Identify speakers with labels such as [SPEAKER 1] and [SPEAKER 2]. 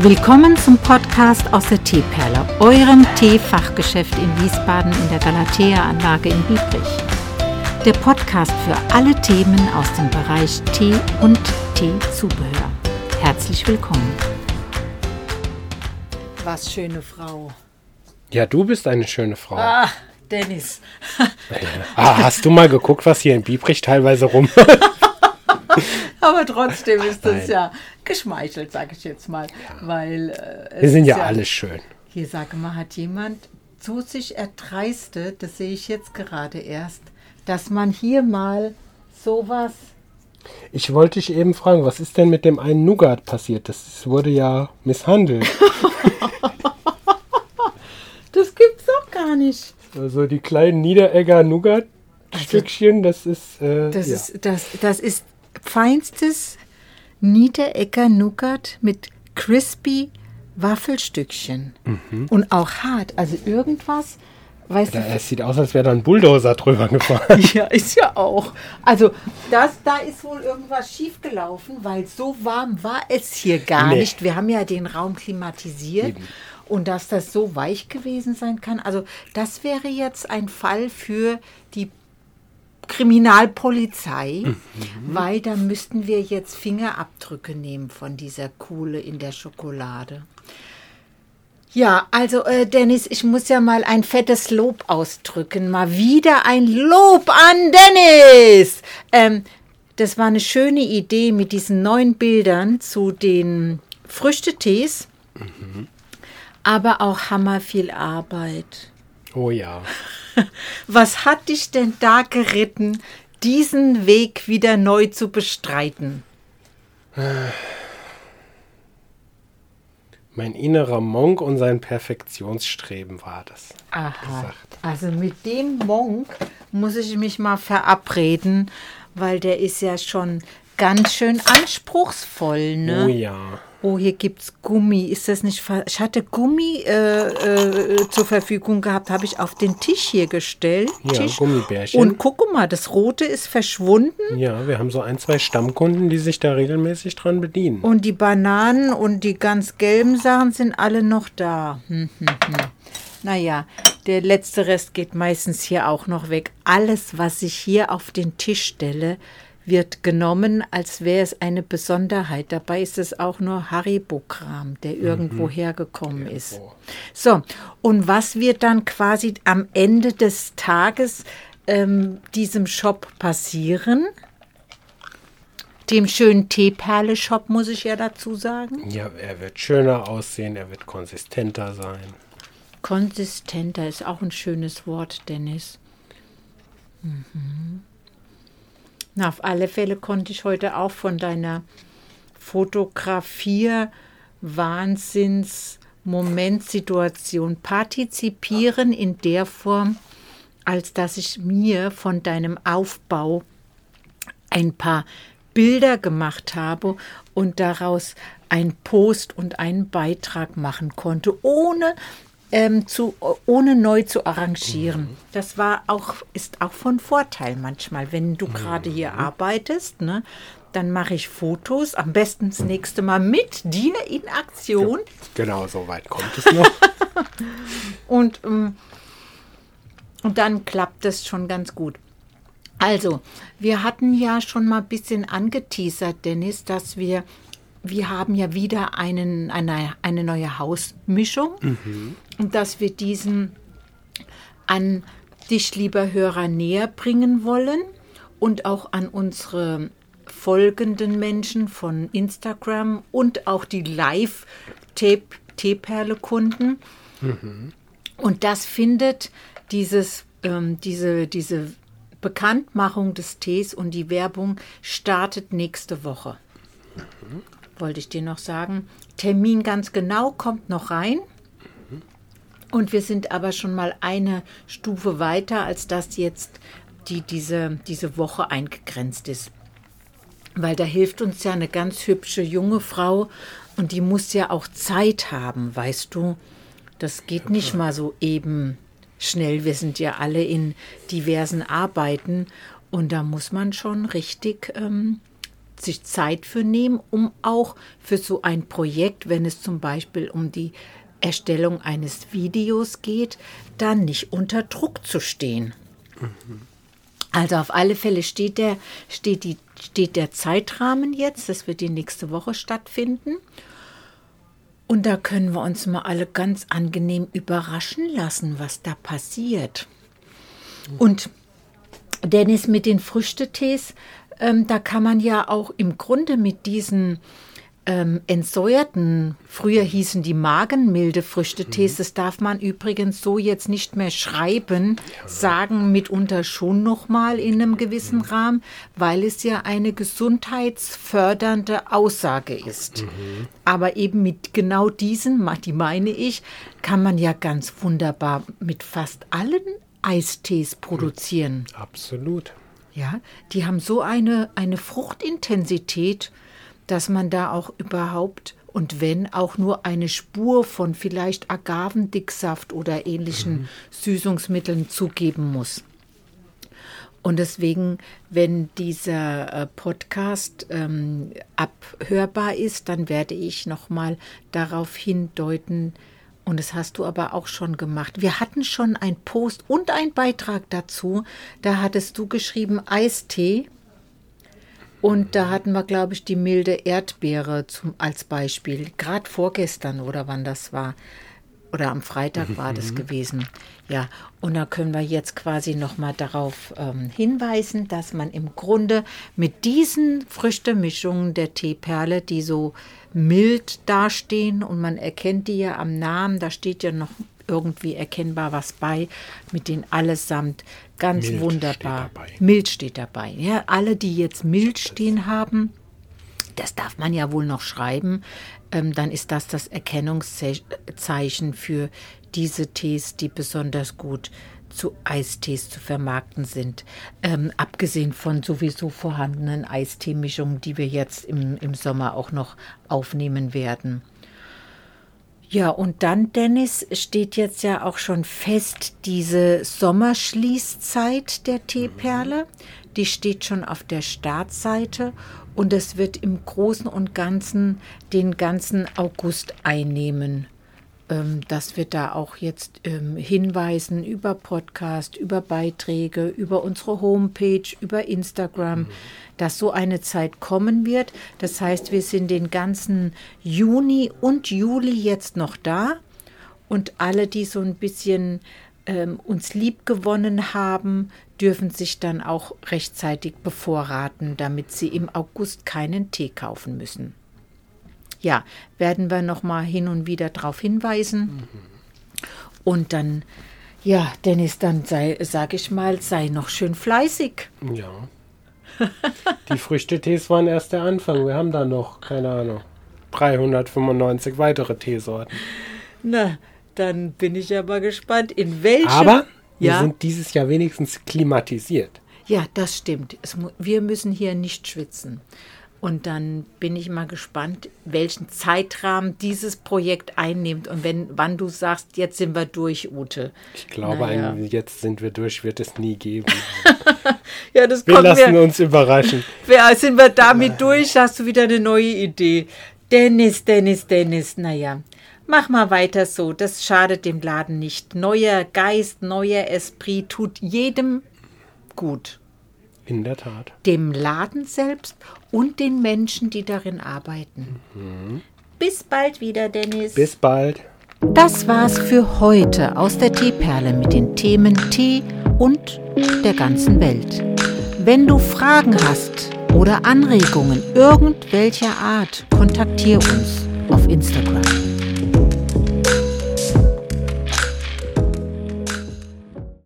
[SPEAKER 1] Willkommen zum Podcast aus der Teeperle, eurem Teefachgeschäft in Wiesbaden in der Galatea-Anlage in Biebrich. Der Podcast für alle Themen aus dem Bereich Tee und Teezubehör. Herzlich willkommen. Was schöne Frau.
[SPEAKER 2] Ja, du bist eine schöne Frau.
[SPEAKER 1] Ah, Dennis.
[SPEAKER 2] Ah, hast du mal geguckt, was hier in Biebrich teilweise rum?
[SPEAKER 1] Aber trotzdem ist das
[SPEAKER 2] Nein.
[SPEAKER 1] ja geschmeichelt, sage ich jetzt mal. Weil äh,
[SPEAKER 2] Wir sind
[SPEAKER 1] ist
[SPEAKER 2] ja alle schön.
[SPEAKER 1] Hier sage mal, hat jemand so sich erdreistet, das sehe ich jetzt gerade erst, dass man hier mal sowas.
[SPEAKER 2] Ich wollte dich eben fragen, was ist denn mit dem einen Nougat passiert? Das wurde ja misshandelt.
[SPEAKER 1] Das gibt's doch gar nicht.
[SPEAKER 2] Also die kleinen Niederegger Nougat-Stückchen, das ist. Äh,
[SPEAKER 1] Das,
[SPEAKER 2] ja.
[SPEAKER 1] ist, das, das ist feinstes Niederecker Nougat mit crispy Waffelstückchen.
[SPEAKER 2] Mhm.
[SPEAKER 1] Und auch hart. Also irgendwas, weißt
[SPEAKER 2] Da,
[SPEAKER 1] du,
[SPEAKER 2] es sieht aus, als wäre da ein Bulldozer drüber gefahren.
[SPEAKER 1] Ja, ist ja auch. Also, das, da ist wohl irgendwas schiefgelaufen, weil so warm war es hier gar
[SPEAKER 2] Nee.
[SPEAKER 1] nicht. Wir haben ja den Raum klimatisiert.
[SPEAKER 2] Eben.
[SPEAKER 1] Und dass das so weich gewesen sein kann, also das wäre jetzt ein Fall für die Kriminalpolizei,
[SPEAKER 2] Mhm.
[SPEAKER 1] weil da müssten wir jetzt Fingerabdrücke nehmen von dieser Kuhle in der Schokolade. Ja, also äh, Dennis, ich muss ja mal ein fettes Lob ausdrücken. Mal wieder ein Lob an Dennis. Ähm, das war eine schöne Idee mit diesen neuen Bildern zu den Früchtetees, aber auch hammer viel Arbeit.
[SPEAKER 2] Oh ja.
[SPEAKER 1] Was hat dich denn da geritten, diesen Weg wieder neu zu bestreiten?
[SPEAKER 2] Mein innerer Monk und sein Perfektionsstreben war das.
[SPEAKER 1] Aha.
[SPEAKER 2] gesagt.
[SPEAKER 1] Also mit dem Monk muss ich mich mal verabreden, weil der ist ja schon ganz schön anspruchsvoll, ne?
[SPEAKER 2] Oh ja.
[SPEAKER 1] Oh, hier gibt's Gummi. Ist das nicht? Ich hatte Gummi äh, äh, zur Verfügung gehabt, habe ich auf den Tisch hier gestellt.
[SPEAKER 2] Ja,
[SPEAKER 1] Tisch.
[SPEAKER 2] Gummibärchen.
[SPEAKER 1] Und guck mal, das Rote ist verschwunden
[SPEAKER 2] Ja, wir haben so ein, zwei Stammkunden, die sich da regelmäßig dran bedienen.
[SPEAKER 1] und die Bananen und die ganz gelben Sachen sind alle noch da. Hm, hm, hm. Naja, der letzte Rest geht meistens hier auch noch weg. Alles, was ich hier auf den Tisch stelle, wird genommen, als wäre es eine Besonderheit. Dabei ist es auch nur Haribo-Kram, der irgendwo hergekommen ist. So, und was wird dann quasi am Ende des Tages ähm, diesem Shop passieren? Dem schönen Teeperle-Shop, muss ich ja dazu sagen.
[SPEAKER 2] Ja, er wird schöner aussehen, er wird konsistenter sein.
[SPEAKER 1] Konsistenter ist auch ein schönes Wort, Dennis. Mhm. Na, auf alle Fälle konnte ich heute auch von deiner Fotografier-Wahnsinns-Momentsituation partizipieren in der Form, als dass ich mir von deinem Aufbau ein paar Bilder gemacht habe und daraus ein Post und einen Beitrag machen konnte, ohne ähm, zu, ohne neu zu arrangieren. Das war auch, ist auch von Vorteil manchmal, wenn du gerade hier arbeitest, ne? Dann mache ich Fotos, am besten das nächste Mal mit dir in Aktion.
[SPEAKER 2] Genau, so weit kommt es noch.
[SPEAKER 1] Und, ähm, und dann klappt das schon ganz gut. Also, wir hatten ja schon mal ein bisschen angeteasert, Dennis, dass wir, wir haben ja wieder einen, eine, eine neue Hausmischung und dass wir diesen an dich, lieber Hörer, näher bringen wollen und auch an unsere folgenden Menschen von Instagram und auch die Live-Teeperle-Kunden. Und das findet dieses, ähm, diese, diese Bekanntmachung des Tees und die Werbung startet nächste Woche. Wollte ich dir noch sagen. Termin ganz genau kommt noch rein. Und wir sind aber schon mal eine Stufe weiter, als das jetzt die, diese, diese Woche eingegrenzt ist. Weil da hilft uns ja eine ganz hübsche junge Frau und die muss ja auch Zeit haben, weißt du. Das geht nicht mal so eben schnell. Wir sind ja alle in diversen Arbeiten und da muss man schon richtig ähm, sich Zeit für nehmen, um auch für so ein Projekt, wenn es zum Beispiel um die Erstellung eines Videos geht, dann nicht unter Druck zu stehen. Also auf alle Fälle steht der, steht, die, steht der Zeitrahmen jetzt, das wird die nächste Woche stattfinden. Und da können wir uns mal alle ganz angenehm überraschen lassen, was da passiert. Und Dennis mit den Früchtetees, ähm, da kann man ja auch im Grunde mit diesen ähm, entsäuerten, früher hießen die magenmilde Früchtetees, mhm. das darf man übrigens so jetzt nicht mehr schreiben, sagen mitunter schon nochmal in einem gewissen mhm. Rahmen, weil es ja eine gesundheitsfördernde Aussage ist. Mhm. Aber eben mit genau diesen, die meine ich, kann man ja ganz wunderbar mit fast allen Eistees produzieren.
[SPEAKER 2] Absolut.
[SPEAKER 1] Ja, die haben so eine, eine Fruchtintensität, dass man da auch überhaupt und wenn auch nur eine Spur von vielleicht Agavendicksaft oder ähnlichen mhm. Süßungsmitteln zugeben muss. Und deswegen, wenn dieser äh, Podcast ähm, abhörbar ist, dann werde ich nochmal darauf hindeuten, und das hast du aber auch schon gemacht. Wir hatten schon ein Post und ein Beitrag dazu. Da hattest du geschrieben Eistee und da hatten wir, glaube ich, die milde Erdbeere zum, als Beispiel. Gerade vorgestern oder wann das war. Oder am Freitag war das mhm. gewesen. Ja, und da können wir jetzt quasi nochmal darauf ähm, hinweisen, dass man im Grunde mit diesen Früchtemischungen der Teeperle, die so mild dastehen und man erkennt die ja am Namen, da steht ja noch irgendwie erkennbar was bei, mit denen allesamt ganz mild wunderbar. Steht mild steht dabei. Ja, alle, die jetzt mild stehen haben, das darf man ja wohl noch schreiben, ähm, dann ist das das Erkennungszeichen für diese Tees, die besonders gut zu Eistees zu vermarkten sind. Ähm, abgesehen von sowieso vorhandenen Eisteemischungen, die wir jetzt im, im Sommer auch noch aufnehmen werden. Ja, und dann, Dennis, steht jetzt ja auch schon fest diese Sommerschließzeit der Teeperle. Die steht schon auf der Startseite und es wird im Großen und Ganzen den ganzen August einnehmen dass wir da auch jetzt ähm, hinweisen über Podcast, über Beiträge, über unsere Homepage, über Instagram, mhm. dass so eine Zeit kommen wird. Das heißt, wir sind den ganzen Juni und Juli jetzt noch da und alle, die so ein bisschen ähm, uns lieb gewonnen haben, dürfen sich dann auch rechtzeitig bevorraten, damit sie im August keinen Tee kaufen müssen ja, werden wir noch mal hin und wieder darauf hinweisen. Mhm. Und dann, ja, Dennis, dann sei, sag ich mal, sei noch schön fleißig.
[SPEAKER 2] Ja. Die Früchtetees waren erst der Anfang. Wir haben da noch, keine Ahnung, 395 weitere Teesorten.
[SPEAKER 1] Na, dann bin ich aber gespannt, in welchem.
[SPEAKER 2] Aber wir ja? sind dieses Jahr wenigstens klimatisiert.
[SPEAKER 1] Ja, das stimmt. Es, wir müssen hier nicht schwitzen. Und dann bin ich mal gespannt, welchen Zeitrahmen dieses Projekt einnimmt. Und wenn, wann du sagst, jetzt sind wir durch, Ute.
[SPEAKER 2] Ich glaube, naja. ein, jetzt sind wir durch, wird es nie geben.
[SPEAKER 1] ja, das
[SPEAKER 2] wir lassen wir, uns überraschen.
[SPEAKER 1] Ja, sind wir damit durch, hast du wieder eine neue Idee. Dennis, Dennis, Dennis, naja. Mach mal weiter so, das schadet dem Laden nicht. Neuer Geist, neuer Esprit tut jedem gut.
[SPEAKER 2] In der Tat.
[SPEAKER 1] Dem Laden selbst und den Menschen, die darin arbeiten. Mhm. Bis bald wieder, Dennis.
[SPEAKER 2] Bis bald.
[SPEAKER 1] Das war's für heute aus der Teeperle mit den Themen Tee und der ganzen Welt. Wenn du Fragen hast oder Anregungen irgendwelcher Art, kontaktiere uns auf Instagram.